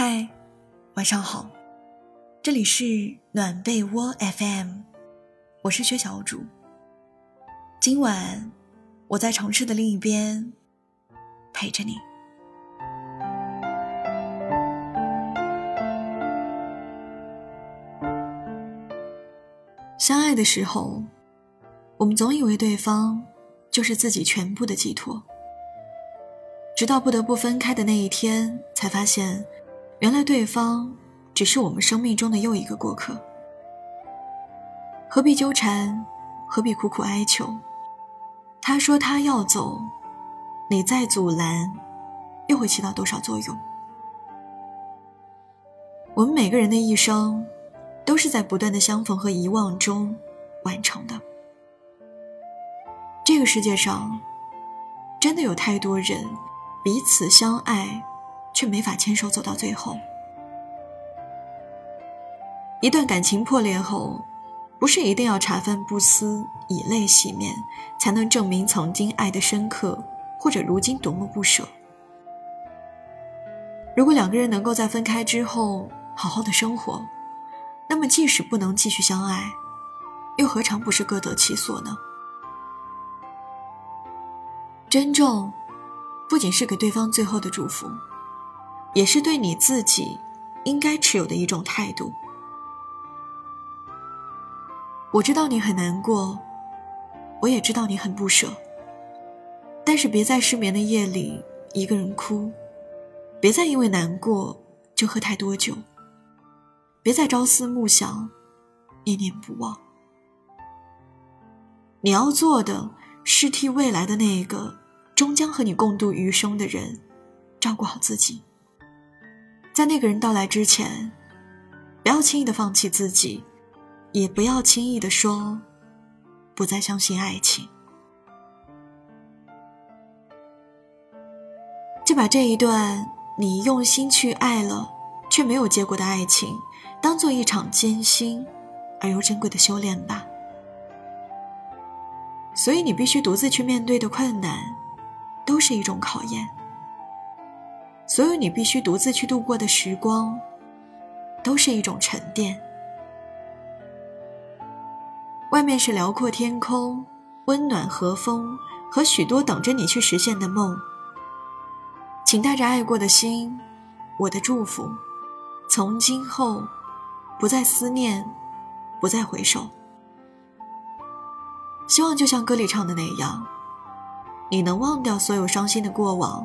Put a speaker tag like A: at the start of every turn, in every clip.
A: 嗨，晚上好，这里是暖被窝 FM，我是薛小主。今晚我在城市的另一边陪着你。相爱的时候，我们总以为对方就是自己全部的寄托，直到不得不分开的那一天，才发现，原来对方只是我们生命中的又一个过客。何必纠缠？何必苦苦哀求？他说他要走，你再阻拦，又会起到多少作用？我们每个人的一生。都是在不断的相逢和遗忘中完成的。这个世界上，真的有太多人彼此相爱，却没法牵手走到最后。一段感情破裂后，不是一定要茶饭不思、以泪洗面，才能证明曾经爱的深刻，或者如今多么不舍。如果两个人能够在分开之后好好的生活，那么，即使不能继续相爱，又何尝不是各得其所呢？珍重，不仅是给对方最后的祝福，也是对你自己应该持有的一种态度。我知道你很难过，我也知道你很不舍，但是别在失眠的夜里一个人哭，别再因为难过就喝太多酒。别再朝思暮想，念念不忘。你要做的是替未来的那个终将和你共度余生的人照顾好自己。在那个人到来之前，不要轻易的放弃自己，也不要轻易的说不再相信爱情。就把这一段你用心去爱了却没有结果的爱情。当做一场艰辛而又珍贵的修炼吧。所以，你必须独自去面对的困难，都是一种考验；所有你必须独自去度过的时光，都是一种沉淀。外面是辽阔天空、温暖和风和许多等着你去实现的梦。请带着爱过的心，我的祝福，从今后。不再思念，不再回首。希望就像歌里唱的那样，你能忘掉所有伤心的过往，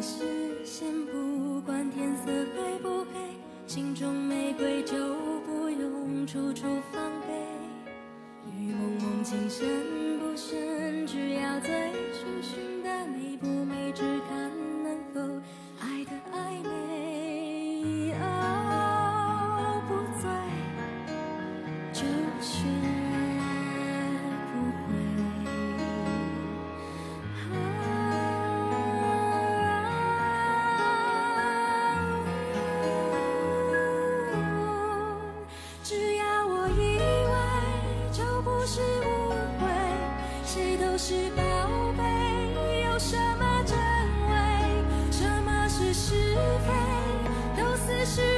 A: this. 是误会谁都是宝贝有什么真伪什
B: 么是是非都似是